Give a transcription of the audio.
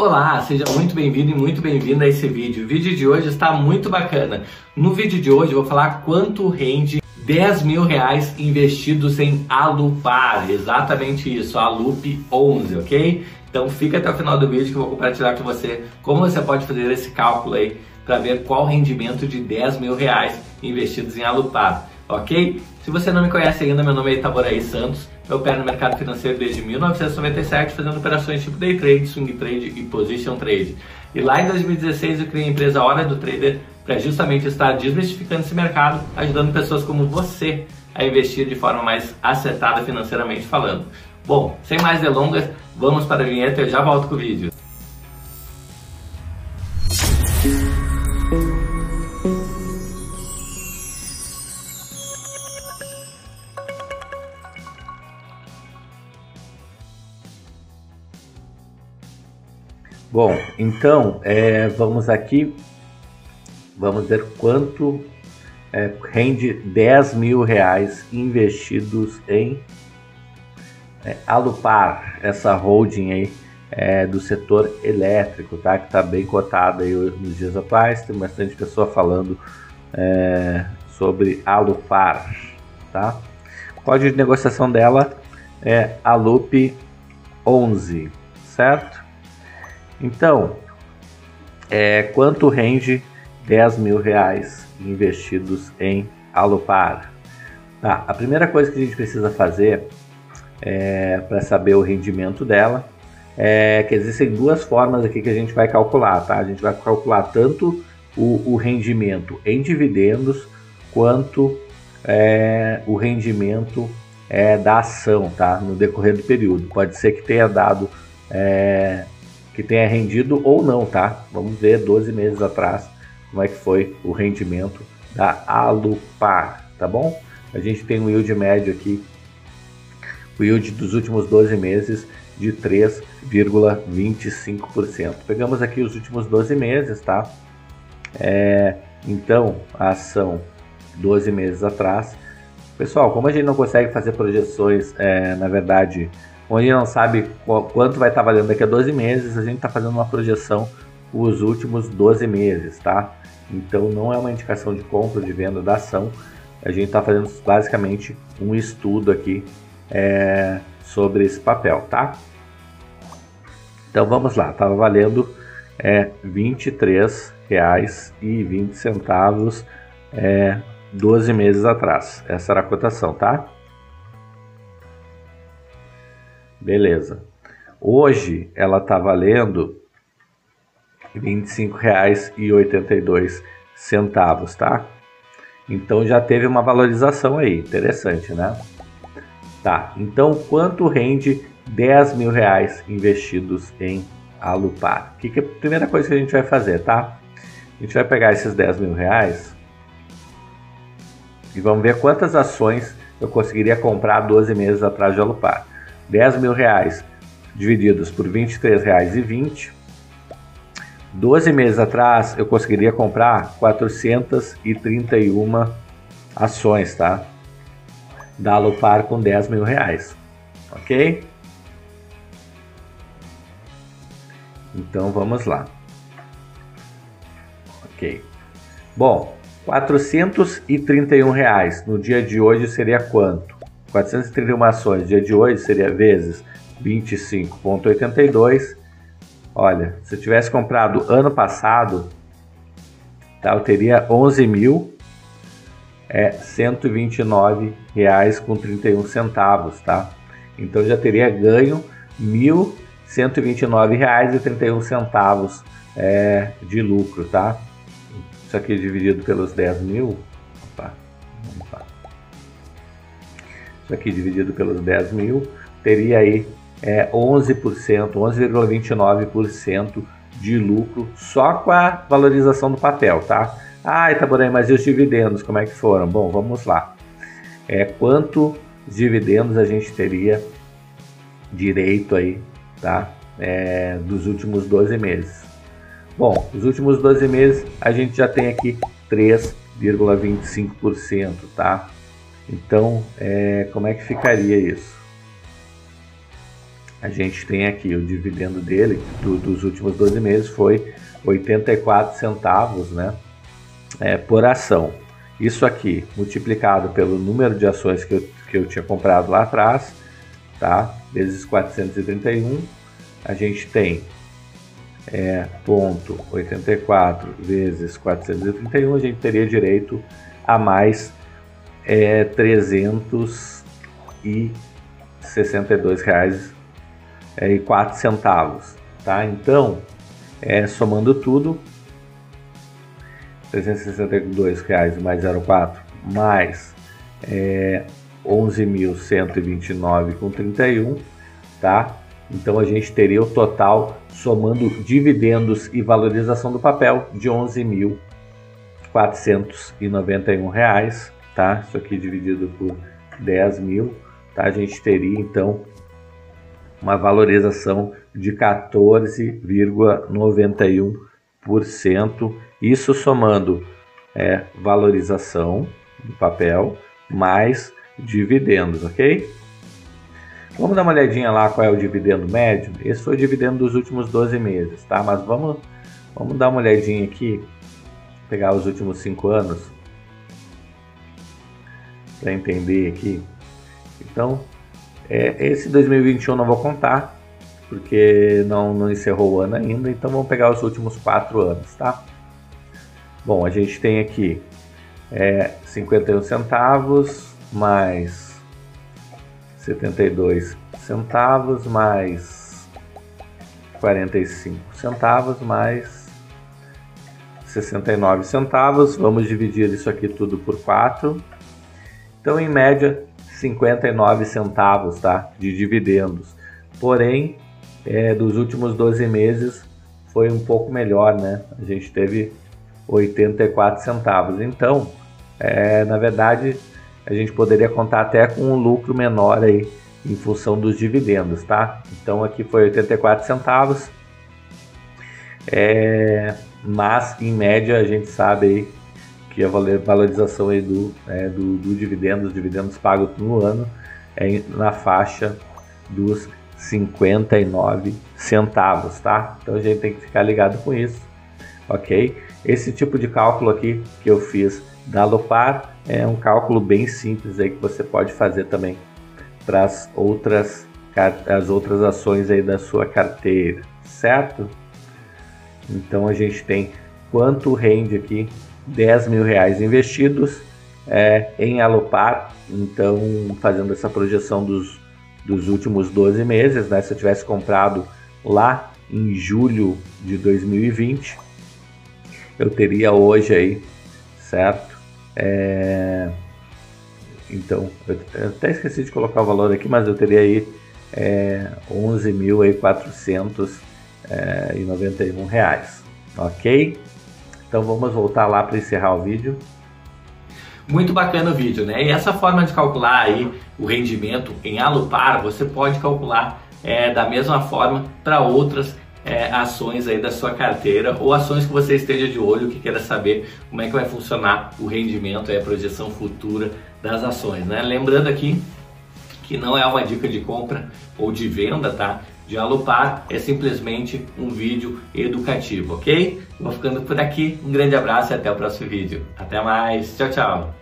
Olá, seja muito bem-vindo e muito bem-vinda a esse vídeo. O vídeo de hoje está muito bacana. No vídeo de hoje eu vou falar quanto rende 10 mil reais investidos em Alupar, exatamente isso, Alup 11, ok? Então fica até o final do vídeo que eu vou compartilhar com você como você pode fazer esse cálculo aí para ver qual rendimento de 10 mil reais investidos em Alupar, ok? Se você não me conhece ainda, meu nome é Itaboraí Santos, eu opero no mercado financeiro desde 1997 fazendo operações tipo day trade, swing trade e position trade. E lá em 2016 eu criei a empresa Hora do Trader para justamente estar desmistificando esse mercado, ajudando pessoas como você a investir de forma mais acertada financeiramente falando. Bom, sem mais delongas, vamos para a vinheta e eu já volto com o vídeo. Bom, então é, vamos aqui, vamos ver quanto é, rende 10 mil reais investidos em é, Alupar, essa holding aí é, do setor elétrico, tá? Que está bem cotada aí nos dias atuais, tem bastante pessoa falando é, sobre Alupar, tá? O código de negociação dela é Alup 11, certo? Então, é, quanto rende 10 mil reais investidos em Alupar? Tá, a primeira coisa que a gente precisa fazer é, para saber o rendimento dela é que existem duas formas aqui que a gente vai calcular, tá? A gente vai calcular tanto o, o rendimento em dividendos quanto é, o rendimento é, da ação, tá? No decorrer do período. Pode ser que tenha dado é, que tenha rendido ou não, tá? Vamos ver 12 meses atrás como é que foi o rendimento da Alupar, tá bom? A gente tem um yield médio aqui, o yield dos últimos 12 meses de 3,25%. Pegamos aqui os últimos 12 meses, tá? É, então, a ação 12 meses atrás. Pessoal, como a gente não consegue fazer projeções, é, na verdade, onde não sabe quanto vai estar valendo daqui a 12 meses, a gente está fazendo uma projeção os últimos 12 meses, tá? Então não é uma indicação de compra de venda da ação, a gente está fazendo basicamente um estudo aqui é, sobre esse papel, tá? Então vamos lá, estava valendo é, R$ 23,20 é, 12 meses atrás. Essa era a cotação, tá? Beleza. Hoje ela está valendo R$ 25,82, tá? Então já teve uma valorização aí, interessante, né? Tá, então quanto rende 10 mil reais investidos em Alupar? Que, que é a primeira coisa que a gente vai fazer, tá? A gente vai pegar esses 10 mil reais e vamos ver quantas ações eu conseguiria comprar 12 meses atrás de Alupar. 10 mil reais divididos por R$ 23,20, 12 meses atrás eu conseguiria comprar 431 ações, tá? Da Alupar com 10 mil reais, ok? Então vamos lá. Ok. Bom, 431 reais no dia de hoje seria quanto? 431 ações, dia de hoje seria vezes 25,82. Olha, se eu tivesse comprado ano passado, tá, eu teria 11 mil é 129 reais com 31 centavos, tá? Então já teria ganho 1.129 reais e 31 centavos é, de lucro, tá? Isso aqui dividido pelos 10 mil, opa, vamos lá aqui dividido pelos 10 mil, teria aí é, 11%, 11,29% de lucro só com a valorização do papel, tá? Ah, Itaboraí, mas e os dividendos, como é que foram? Bom, vamos lá. É, quanto dividendos a gente teria direito aí, tá? É, dos últimos 12 meses. Bom, os últimos 12 meses a gente já tem aqui 3,25%, tá? Então, é, como é que ficaria isso? a gente tem aqui o dividendo dele do, dos últimos 12 meses foi 84 centavos né, é, por ação. Isso aqui multiplicado pelo número de ações que eu, que eu tinha comprado lá atrás, tá? vezes 431, a gente tem é, ponto 84 vezes 431, a gente teria direito a mais é, 362 reais é, e 4 centavos, tá? Então, é, somando tudo, 362 reais mais 0,4 mais é, 11.129 com 31, tá? Então a gente teria o total somando dividendos e valorização do papel de 11.491 reais, tá? Isso aqui dividido por 10 mil, tá? A gente teria então uma valorização de 14,91%. Isso somando é, valorização do papel mais dividendos, ok? Vamos dar uma olhadinha lá qual é o dividendo médio. Esse foi o dividendo dos últimos 12 meses, tá? Mas vamos, vamos dar uma olhadinha aqui, pegar os últimos 5 anos para entender aqui. Então, é, esse 2021 não vou contar, porque não, não encerrou o ano ainda, então vamos pegar os últimos 4 anos, tá? Bom, a gente tem aqui é, 51 centavos mais 72 centavos mais 45 centavos mais 69 centavos. Vamos dividir isso aqui tudo por 4. Então, em média, 59 centavos tá, de dividendos. Porém, é, dos últimos 12 meses foi um pouco melhor, né? A gente teve 84 centavos. Então, é, na verdade, a gente poderia contar até com um lucro menor aí em função dos dividendos, tá? Então aqui foi 84 centavos, é, mas em média a gente sabe aí que a valorização aí do, é, do, do dividendo, os dividendos pagos no ano é na faixa dos 59 centavos, tá? Então a gente tem que ficar ligado com isso, ok? Esse tipo de cálculo aqui que eu fiz da Lupar é um cálculo bem simples aí que você pode fazer também para as outras as outras ações aí da sua carteira, certo? Então a gente tem quanto rende aqui 10 mil reais investidos é, em Alupar, então fazendo essa projeção dos, dos últimos 12 meses, né? Se eu tivesse comprado lá em julho de 2020, eu teria hoje aí, certo? É... Então, eu até esqueci de colocar o valor aqui, mas eu teria aí é, 11.491 é, reais, ok? Então vamos voltar lá para encerrar o vídeo. Muito bacana o vídeo, né? E essa forma de calcular aí o rendimento em Alupar, você pode calcular é, da mesma forma para outras é, ações aí da sua carteira ou ações que você esteja de olho, que queira saber como é que vai funcionar o rendimento e a projeção futura das ações, né? Lembrando aqui que não é uma dica de compra ou de venda, tá? De Alupar é simplesmente um vídeo educativo, ok? Vou ficando por aqui, um grande abraço e até o próximo vídeo. Até mais, tchau, tchau!